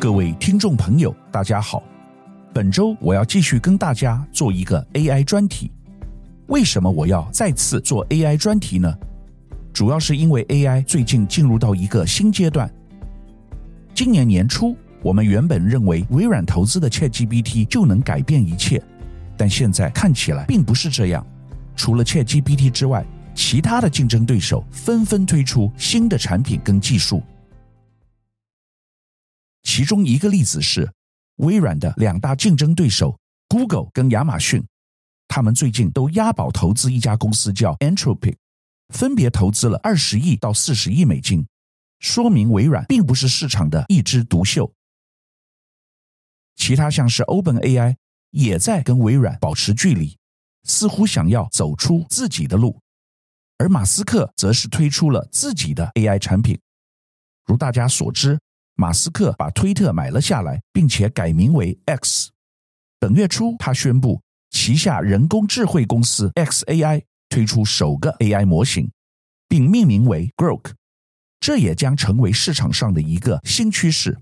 各位听众朋友，大家好。本周我要继续跟大家做一个 AI 专题。为什么我要再次做 AI 专题呢？主要是因为 AI 最近进入到一个新阶段。今年年初，我们原本认为微软投资的 ChatGPT 就能改变一切，但现在看起来并不是这样。除了 ChatGPT 之外，其他的竞争对手纷纷推出新的产品跟技术。其中一个例子是微软的两大竞争对手 Google 跟亚马逊。他们最近都押宝投资一家公司，叫 Anthropic，分别投资了二十亿到四十亿美金，说明微软并不是市场的一枝独秀。其他像是 OpenAI 也在跟微软保持距离，似乎想要走出自己的路，而马斯克则是推出了自己的 AI 产品。如大家所知，马斯克把推特买了下来，并且改名为 X。本月初，他宣布。旗下人工智慧公司 xAI 推出首个 AI 模型，并命名为 Grok，这也将成为市场上的一个新趋势。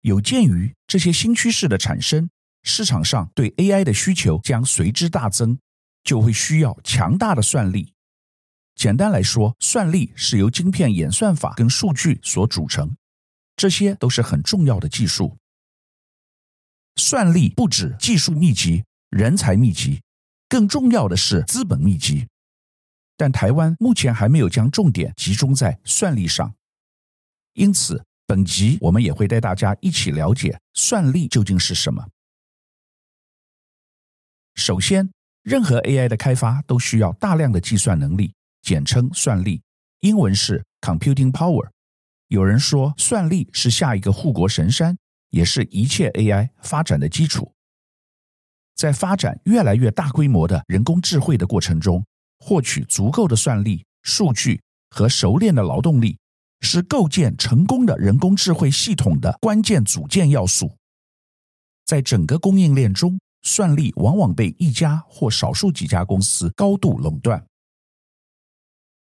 有鉴于这些新趋势的产生，市场上对 AI 的需求将随之大增，就会需要强大的算力。简单来说，算力是由晶片演算法跟数据所组成，这些都是很重要的技术。算力不止技术密集、人才密集，更重要的是资本密集。但台湾目前还没有将重点集中在算力上，因此本集我们也会带大家一起了解算力究竟是什么。首先，任何 AI 的开发都需要大量的计算能力，简称算力，英文是 computing power。有人说，算力是下一个护国神山。也是一切 AI 发展的基础。在发展越来越大规模的人工智慧的过程中，获取足够的算力、数据和熟练的劳动力，是构建成功的人工智慧系统的关键组件要素。在整个供应链中，算力往往被一家或少数几家公司高度垄断。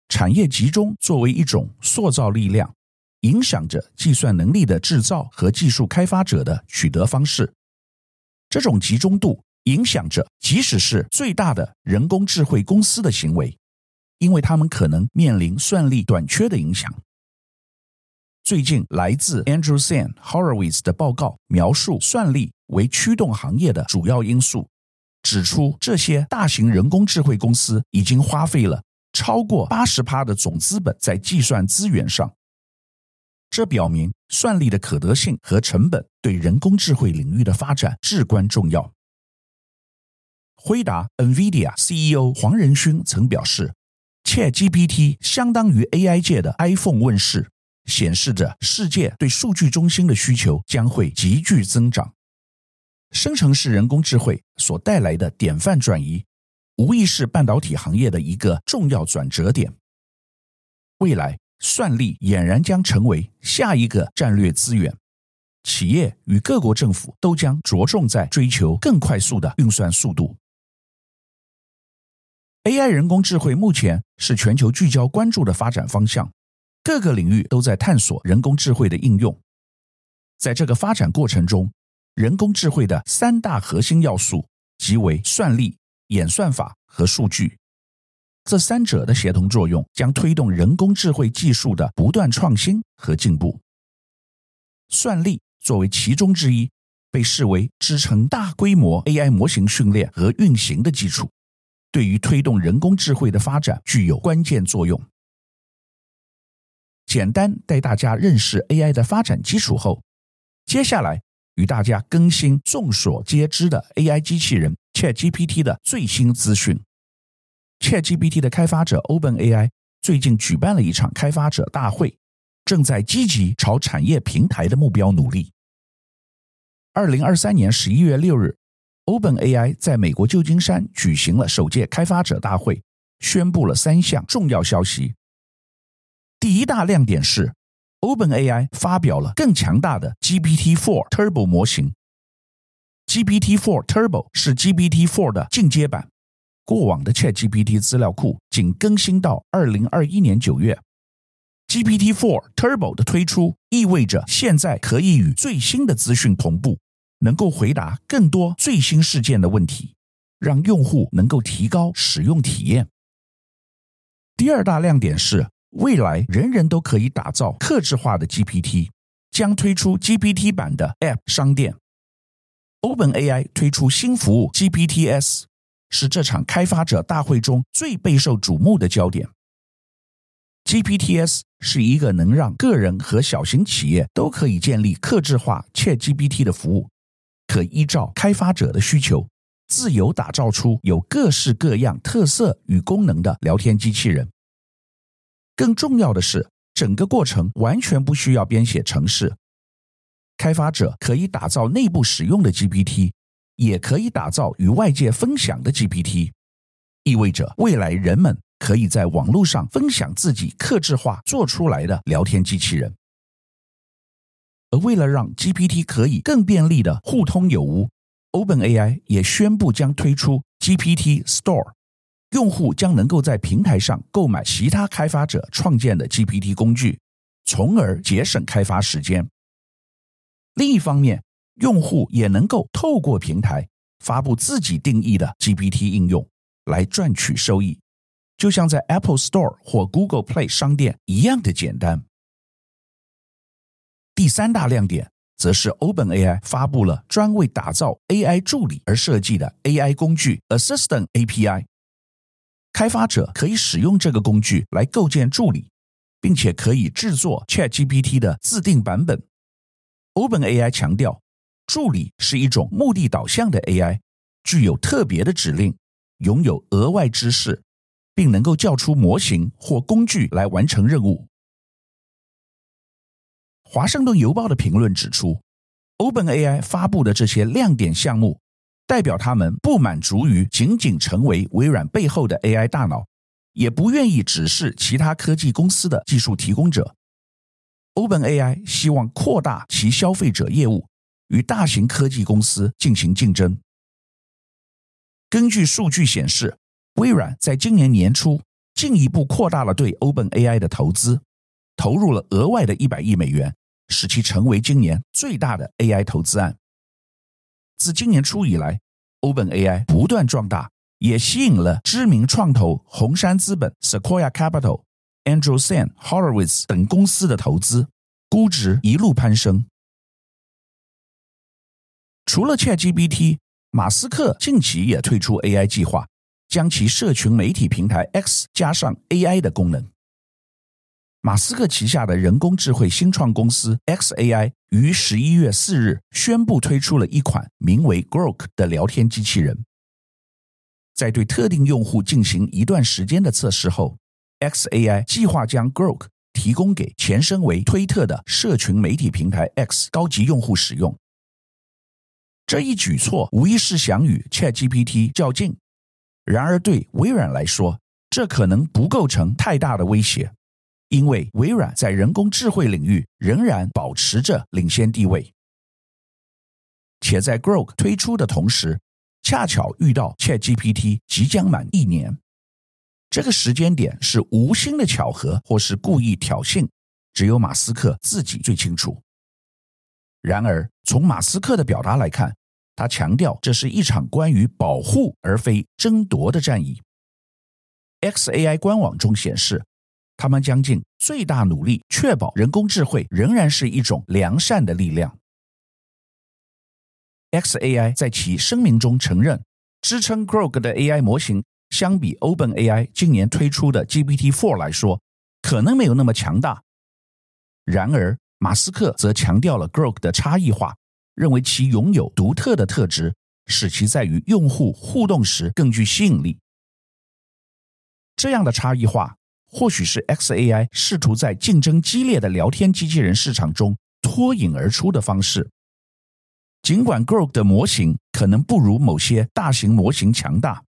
产业集中作为一种塑造力量。影响着计算能力的制造和技术开发者的取得方式。这种集中度影响着即使是最大的人工智慧公司的行为，因为他们可能面临算力短缺的影响。最近来自 Andrew San Horowitz 的报告描述算力为驱动行业的主要因素，指出这些大型人工智慧公司已经花费了超过八十趴的总资本在计算资源上。这表明算力的可得性和成本对人工智慧领域的发展至关重要。辉达 （NVIDIA） CEO 黄仁勋曾表示：“ChatGPT 相当于 AI 界的 iPhone 问世，显示着世界对数据中心的需求将会急剧增长。生成式人工智慧所带来的典范转移，无疑是半导体行业的一个重要转折点。未来。”算力俨然将成为下一个战略资源，企业与各国政府都将着重在追求更快速的运算速度。AI 人工智慧目前是全球聚焦关注的发展方向，各个领域都在探索人工智慧的应用。在这个发展过程中，人工智慧的三大核心要素即为算力、演算法和数据。这三者的协同作用将推动人工智慧技术的不断创新和进步。算力作为其中之一，被视为支撑大规模 AI 模型训练和运行的基础，对于推动人工智慧的发展具有关键作用。简单带大家认识 AI 的发展基础后，接下来与大家更新众所皆知的 AI 机器人 ChatGPT 的最新资讯。ChatGPT 的开发者 OpenAI 最近举办了一场开发者大会，正在积极朝产业平台的目标努力。二零二三年十一月六日，OpenAI 在美国旧金山举行了首届开发者大会，宣布了三项重要消息。第一大亮点是，OpenAI 发表了更强大的 GPT-4 Turbo 模型。GPT-4 Turbo 是 GPT-4 的进阶版。过往的 ChatGPT 资料库仅更新到二零二一年九月 GPT-4 Turbo 的推出，意味着现在可以与最新的资讯同步，能够回答更多最新事件的问题，让用户能够提高使用体验。第二大亮点是，未来人人都可以打造客制化的 GPT，将推出 GPT 版的 App 商店。OpenAI 推出新服务 GPTs，是这场开发者大会中最备受瞩目的焦点。GPTs 是一个能让个人和小型企业都可以建立客制化 ChatGPT 的服务，可依照开发者的需求，自由打造出有各式各样特色与功能的聊天机器人。更重要的是，整个过程完全不需要编写程式，开发者可以打造内部使用的 GPT，也可以打造与外界分享的 GPT，意味着未来人们。可以在网络上分享自己克制化做出来的聊天机器人，而为了让 GPT 可以更便利的互通有无，OpenAI 也宣布将推出 GPT Store，用户将能够在平台上购买其他开发者创建的 GPT 工具，从而节省开发时间。另一方面，用户也能够透过平台发布自己定义的 GPT 应用，来赚取收益。就像在 Apple Store 或 Google Play 商店一样的简单。第三大亮点则是 OpenAI 发布了专为打造 AI 助理而设计的 AI 工具 Assistant API。开发者可以使用这个工具来构建助理，并且可以制作 ChatGPT 的自定版本。OpenAI 强调，助理是一种目的导向的 AI，具有特别的指令，拥有额外知识。并能够叫出模型或工具来完成任务。华盛顿邮报的评论指出，OpenAI 发布的这些亮点项目，代表他们不满足于仅仅成为微软背后的 AI 大脑，也不愿意只是其他科技公司的技术提供者。OpenAI 希望扩大其消费者业务，与大型科技公司进行竞争。根据数据显示，微软在今年年初进一步扩大了对 OpenAI 的投资，投入了额外的一百亿美元，使其成为今年最大的 AI 投资案。自今年初以来，OpenAI 不断壮大，也吸引了知名创投红杉资本 （Sequoia Capital）、Andreessen Horowitz 等公司的投资，估值一路攀升。除了 ChatGPT，马斯克近期也推出 AI 计划。将其社群媒体平台 X 加上 AI 的功能。马斯克旗下的人工智慧新创公司 xAI 于十一月四日宣布推出了一款名为 Grok 的聊天机器人。在对特定用户进行一段时间的测试后，xAI 计划将 Grok 提供给前身为推特的社群媒体平台 X 高级用户使用。这一举措无疑是想与 ChatGPT 较劲。然而，对微软来说，这可能不构成太大的威胁，因为微软在人工智慧领域仍然保持着领先地位。且在 Grok 推出的同时，恰巧遇到 ChatGPT 即将满一年，这个时间点是无心的巧合，或是故意挑衅，只有马斯克自己最清楚。然而，从马斯克的表达来看，他强调，这是一场关于保护而非争夺的战役。xAI 官网中显示，他们将尽最大努力确保人工智慧仍然是一种良善的力量。xAI 在其声明中承认，支撑 Grok 的 AI 模型相比 OpenAI 今年推出的 GPT-4 来说，可能没有那么强大。然而，马斯克则强调了 Grok 的差异化。认为其拥有独特的特质，使其在与用户互动时更具吸引力。这样的差异化，或许是 xAI 试图在竞争激烈的聊天机器人市场中脱颖而出的方式。尽管 Grok 的模型可能不如某些大型模型强大，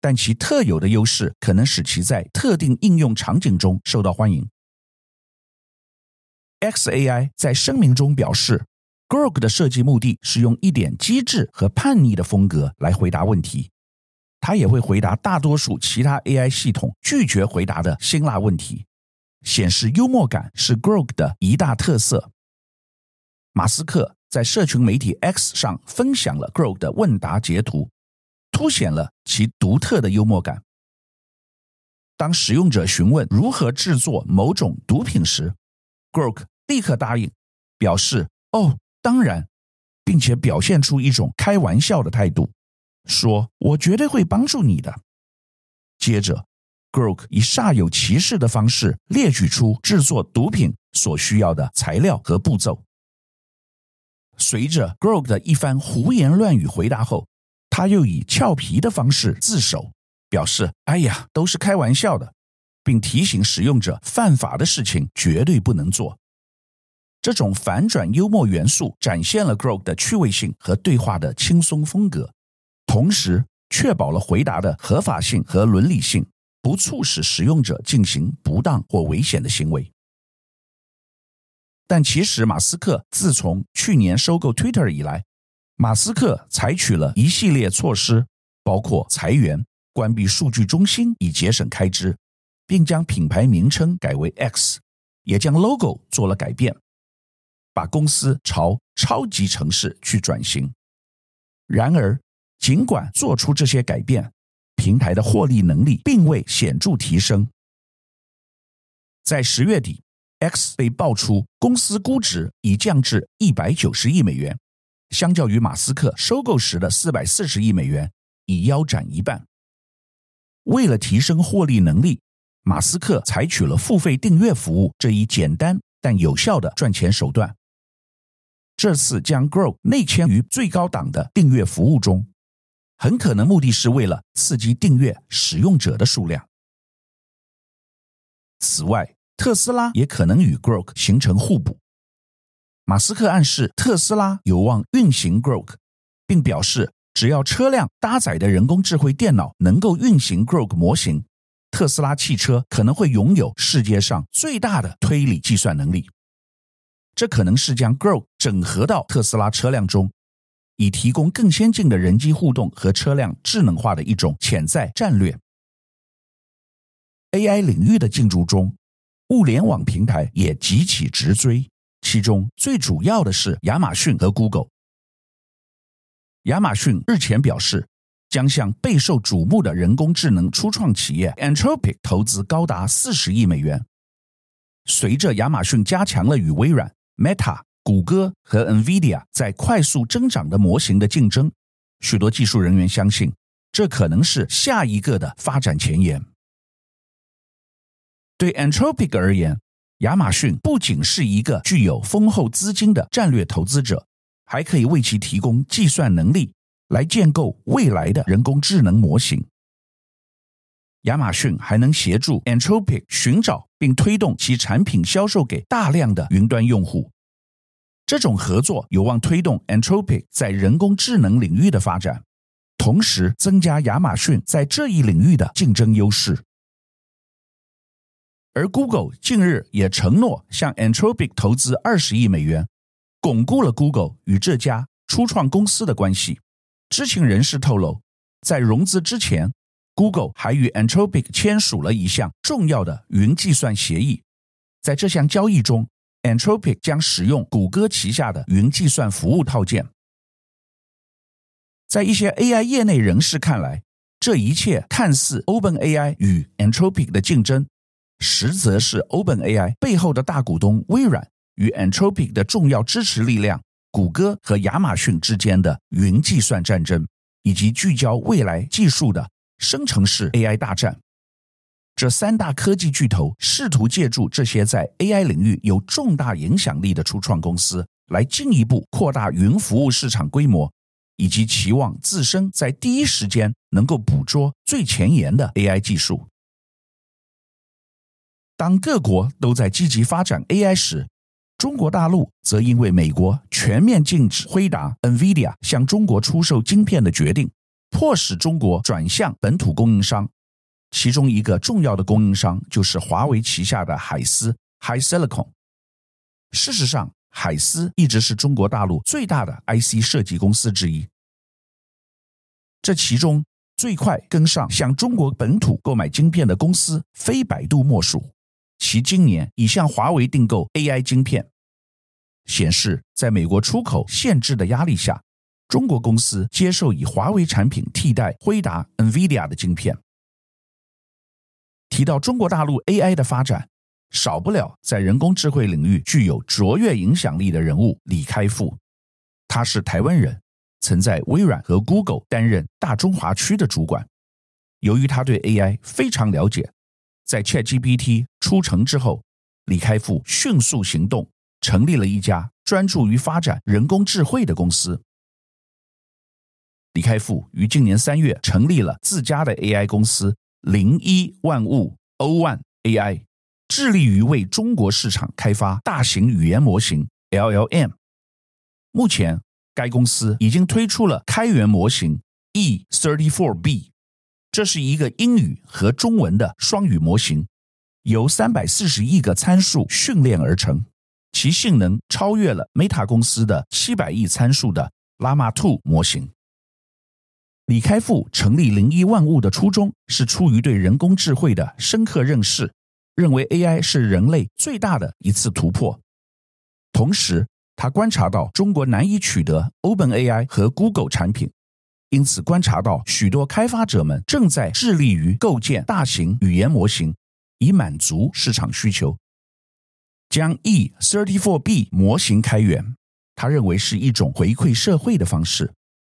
但其特有的优势可能使其在特定应用场景中受到欢迎。xAI 在声明中表示。Grok 的设计目的是用一点机智和叛逆的风格来回答问题，它也会回答大多数其他 AI 系统拒绝回答的辛辣问题，显示幽默感是 Grok 的一大特色。马斯克在社群媒体 X 上分享了 Grok 的问答截图，凸显了其独特的幽默感。当使用者询问如何制作某种毒品时，Grok 立刻答应，表示“哦，当然”，并且表现出一种开玩笑的态度，说“我绝对会帮助你的”。接着，Grok 以煞有其事的方式列举出制作毒品所需要的材料和步骤。随着 Grok 的一番胡言乱语回答后，他又以俏皮的方式自首。表示：“哎呀，都是开玩笑的，并提醒使用者犯法的事情绝对不能做。”这种反转幽默元素展现了 Grok 的趣味性和对话的轻松风格，同时确保了回答的合法性和伦理性，不促使使用者进行不当或危险的行为。但其实，马斯克自从去年收购 Twitter 以来，马斯克采取了一系列措施，包括裁员。关闭数据中心以节省开支，并将品牌名称改为 X，也将 logo 做了改变，把公司朝超级城市去转型。然而，尽管做出这些改变，平台的获利能力并未显著提升。在十月底，X 被爆出公司估值已降至一百九十亿美元，相较于马斯克收购时的四百四十亿美元，已腰斩一半。为了提升获利能力，马斯克采取了付费订阅服务这一简单但有效的赚钱手段。这次将 Grok 内嵌于最高档的订阅服务中，很可能目的是为了刺激订阅使用者的数量。此外，特斯拉也可能与 Grok 形成互补。马斯克暗示特斯拉有望运行 Grok，并表示，只要车辆搭载的人工智慧电脑能够运行 Grok 模型，特斯拉汽车可能会拥有世界上最大的推理计算能力。这可能是将 Grok 整合到特斯拉车辆中，以提供更先进的人机互动和车辆智能化的一种潜在战略。AI 领域的进驻中，物联网平台也急起直追，其中最主要的是亚马逊和 Google。亚马逊日前表示，将向备受瞩目的人工智能初创企业 Anthropic 投资高达四十亿美元。随着亚马逊加强了与微软、Meta、谷歌和 NVIDIA 在快速增长的模型的竞争，许多技术人员相信，这可能是下一个的发展前沿。对 Anthropic 而言，亚马逊不仅是一个具有丰厚资金的战略投资者。还可以为其提供计算能力，来建构未来的人工智能模型。亚马逊还能协助 Anthropic 寻找并推动其产品销售给大量的云端用户。这种合作有望推动 Anthropic 在人工智能领域的发展，同时增加亚马逊在这一领域的竞争优势。而 Google 近日也承诺向 Anthropic 投资二十亿美元。巩固了 Google 与这家初创公司的关系。知情人士透露，在融资之前，Google 还与 Anthropic 签署了一项重要的云计算协议。在这项交易中，Anthropic 将使用谷歌旗下的云计算服务套件。在一些 AI 业内人士看来，这一切看似 OpenAI 与 Anthropic 的竞争，实则是 OpenAI 背后的大股东微软。与 Anthropic 的重要支持力量，谷歌和亚马逊之间的云计算战争，以及聚焦未来技术的生成式 AI 大战。这三大科技巨头试图借助这些在 AI 领域有重大影响力的初创公司，来进一步扩大云服务市场规模，以及期望自身在第一时间能够捕捉最前沿的 AI 技术。当各国都在积极发展 AI 时，中国大陆则因为美国全面禁止辉达、NVIDIA 向中国出售晶片的决定，迫使中国转向本土供应商。其中一个重要的供应商就是华为旗下的海思 （HiSilicon）。事实上，海思一直是中国大陆最大的 IC 设计公司之一。这其中最快跟上向中国本土购买晶片的公司，非百度莫属。其今年已向华为订购 AI 晶片，显示在美国出口限制的压力下，中国公司接受以华为产品替代辉达、NVIDIA 的晶片。提到中国大陆 AI 的发展，少不了在人工智慧领域具有卓越影响力的人物李开复。他是台湾人，曾在微软和 Google 担任大中华区的主管。由于他对 AI 非常了解，在 ChatGPT 出城之后，李开复迅速行动，成立了一家专注于发展人工智慧的公司。李开复于今年三月成立了自家的 AI 公司零一万物 O1 AI，致力于为中国市场开发大型语言模型 LLM。目前，该公司已经推出了开源模型 E34B，这是一个英语和中文的双语模型，由三百四十亿个参数训练而成，其性能超越了 Meta 公司的七百亿参数的 l a m a 2模型。李开复成立零一万物的初衷是出于对人工智慧的深刻认识，认为 AI 是人类最大的一次突破。同时，他观察到中国难以取得 OpenAI 和 Google 产品，因此观察到许多开发者们正在致力于构建大型语言模型，以满足市场需求。将 E34B 模型开源，他认为是一种回馈社会的方式。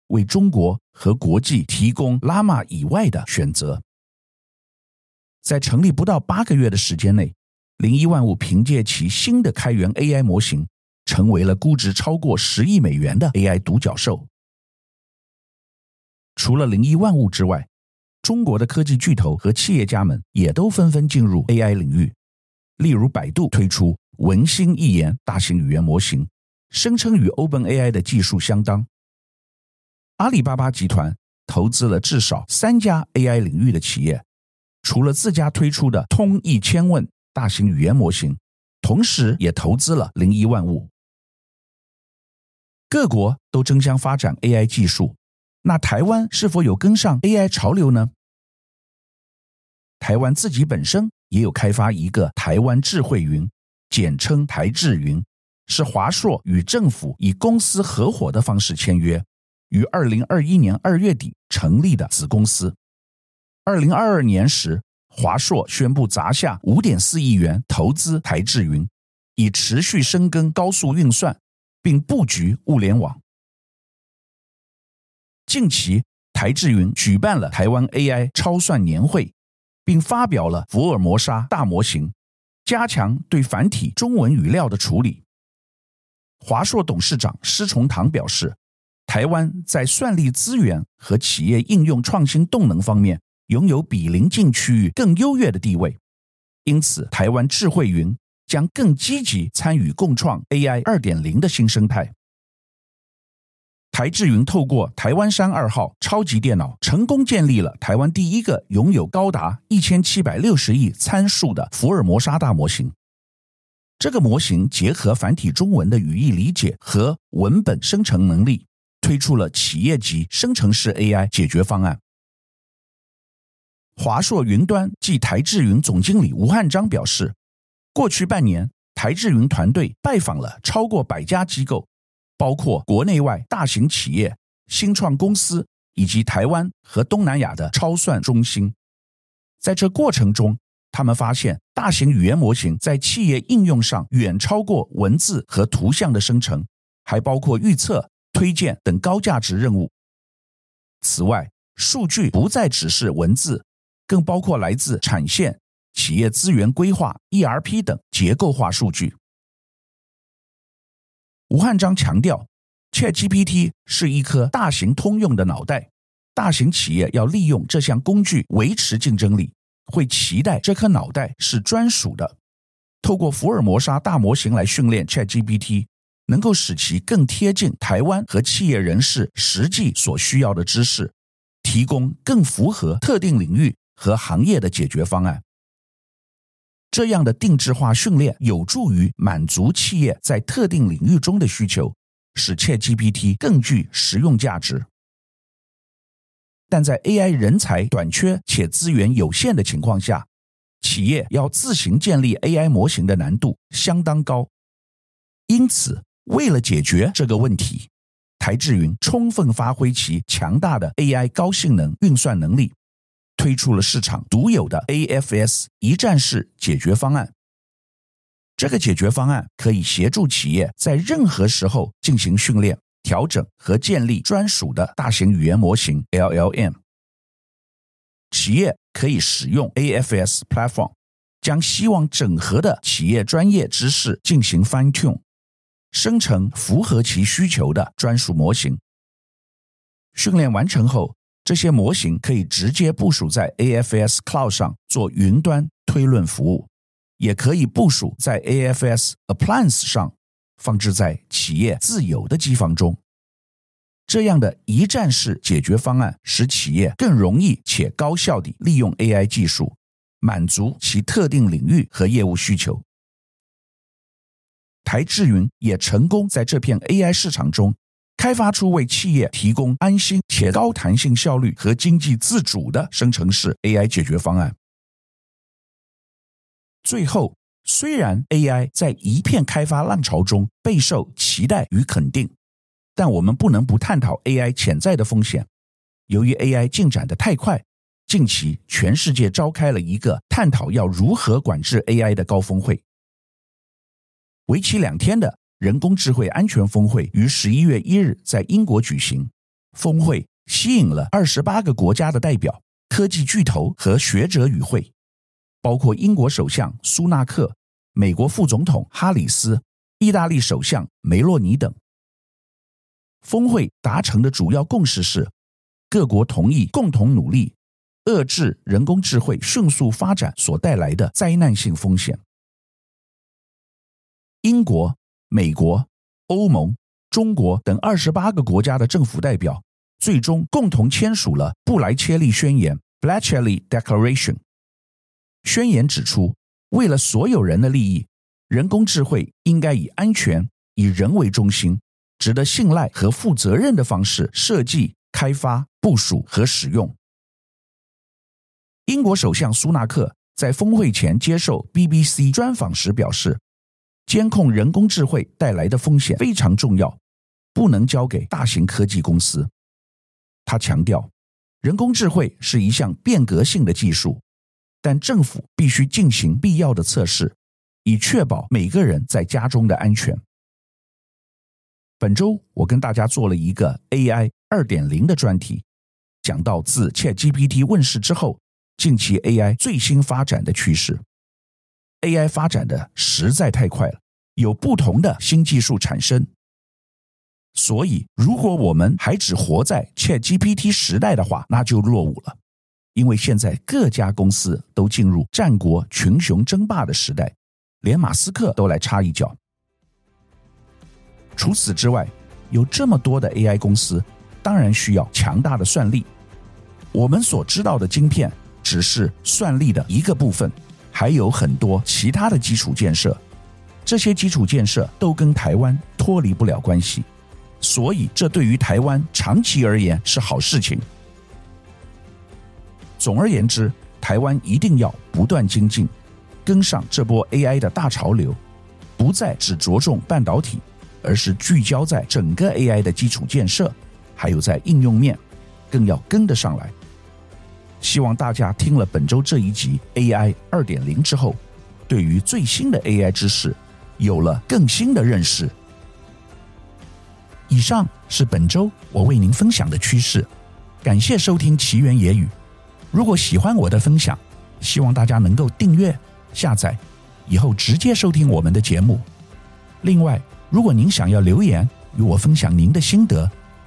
为中国和国际提供 Llama 以外的选择。在成立不到八个月的时间内，零一万物凭借其新的开源 AI 模型，成为了估值超过十亿美元的 AI 独角兽。除了零一万物之外，中国的科技巨头和企业家们也都纷纷进入 AI 领域。例如，百度推出文心一言大型语言模型，声称与 OpenAI 的技术相当。阿里巴巴集团投资了至少三家 AI 领域的企业，除了自家推出的通义千问大型语言模型，同时也投资了零一万物。各国都争相发展 AI 技术，那台湾是否有跟上 AI 潮流呢？台湾自己本身也有开发一个台湾智慧云，简称台智云，是华硕与政府以公司合伙的方式签约。于二零二一年二月底成立的子公司。二零二二年时，华硕宣布砸下五点四亿元投资台智云，以持续深耕高速运算，并布局物联网。近期，台智云举办了台湾 AI 超算年会，并发表了福尔摩沙大模型，加强对繁体中文语料的处理。华硕董事长施崇棠表示。台湾在算力资源和企业应用创新动能方面拥有比邻近区域更优越的地位，因此台湾智慧云将更积极参与共创 AI 二点零的新生态。台智云透过台湾山二号超级电脑，成功建立了台湾第一个拥有高达一千七百六十亿参数的福尔摩沙大模型。这个模型结合繁体中文的语义理解和文本生成能力。推出了企业级生成式 AI 解决方案。华硕云端暨台智云总经理吴汉章表示，过去半年，台智云团队拜访了超过百家机构，包括国内外大型企业、新创公司以及台湾和东南亚的超算中心。在这过程中，他们发现大型语言模型在企业应用上远超过文字和图像的生成，还包括预测。推荐等高价值任务。此外，数据不再只是文字，更包括来自产线、企业资源规划、ERP 等结构化数据。吴汉章强调，ChatGPT 是一颗大型通用的脑袋，大型企业要利用这项工具维持竞争力，会期待这颗脑袋是专属的。透过福尔摩沙大模型来训练 ChatGPT。能够使其更贴近台湾和企业人士实际所需要的知识，提供更符合特定领域和行业的解决方案。这样的定制化训练有助于满足企业在特定领域中的需求，使 ChatGPT 更具实用价值。但在 AI 人才短缺且资源有限的情况下企业要自行建立 AI 模型的难度相当高。因此，为了解决这个问题，台智云充分发挥其强大的 AI 高性能运算能力，推出了市场独有的 AFS 一站式解决方案。这个解决方案可以协助企业在任何时候进行训练、调整和建立专属的大型语言模型 （LLM）。企业可以使用 AFS Platform，将希望整合的企业专业知识进行 Fine Tune，生成符合其需求的专属模型。训练完成后，这些模型可以直接部署在 AFS Cloud 上做云端推论服务。也可以部署在 AFS Appliance 上，放置在企业自有的机房中。这样的一站式解决方案，使企业更容易且高效地利用 AI 技术，满足其特定领域和业务需求。台智云也成功在这片 AI 市场中，开发出为企业提供安心且高弹性效率和经济自主的生成式 AI 解决方案。最后，虽然 AI 在一片开发浪潮中备受期待与肯定，但我们不能不探讨 AI 潜在的风险。由于 AI 进展得太快，近期全世界召开了一个探讨要如何管制 AI 的高峰会。为期两天的人工智慧安全峰会于十一月一日在英国举行。峰会吸引了二十八个国家的代表、科技巨头和学者与会。包括英国首相苏纳克、美国副总统哈里斯、意大利首相梅洛尼等。峰会达成的主要共识是，各国同意共同努力，遏制人工智慧迅速发展所带来的灾难性风险。英国、美国、欧盟、中国等二十八个国家的政府代表，最终共同签署了布莱切利宣言 （Black-Lead Declaration）。宣言指出，为了所有人的利益，人工智慧应该以安全、以人为中心、值得信赖和负责任的方式设计、开发、部署和使用。英国首相苏纳克在峰会前接受 BBC 专访时表示，监控人工智慧带来的风险非常重要，不能交给大型科技公司。他强调，人工智慧是一项变革性的技术。但政府必须进行必要的测试，以确保每个人在家中的安全。本周我跟大家做了一个 AI 二点零的专题，讲到自 ChatGPT 问世之后，近期 AI 最新发展的趋势。AI 发展的实在太快了，有不同的新技术产生。所以，如果我们还只活在 ChatGPT 时代的话，那就落伍了。因为现在各家公司都进入战国群雄争霸的时代，连马斯克都来插一脚。除此之外，有这么多的 AI 公司，当然需要强大的算力。我们所知道的晶片只是算力的一个部分，还有很多其他的基础建设。这些基础建设都跟台湾脱离不了关系，所以这对于台湾长期而言是好事情。总而言之，台湾一定要不断精进，跟上这波 AI 的大潮流，不再只着重半导体，而是聚焦在整个 AI 的基础建设，还有在应用面，更要跟得上来。希望大家听了本周这一集 AI 二点零之后，对于最新的 AI 知识有了更新的认识。以上是本周我为您分享的趋势，感谢收听奇缘野语。如果喜欢我的分享，希望大家能够订阅、下载，以后直接收听我们的节目。另外，如果您想要留言与我分享您的心得，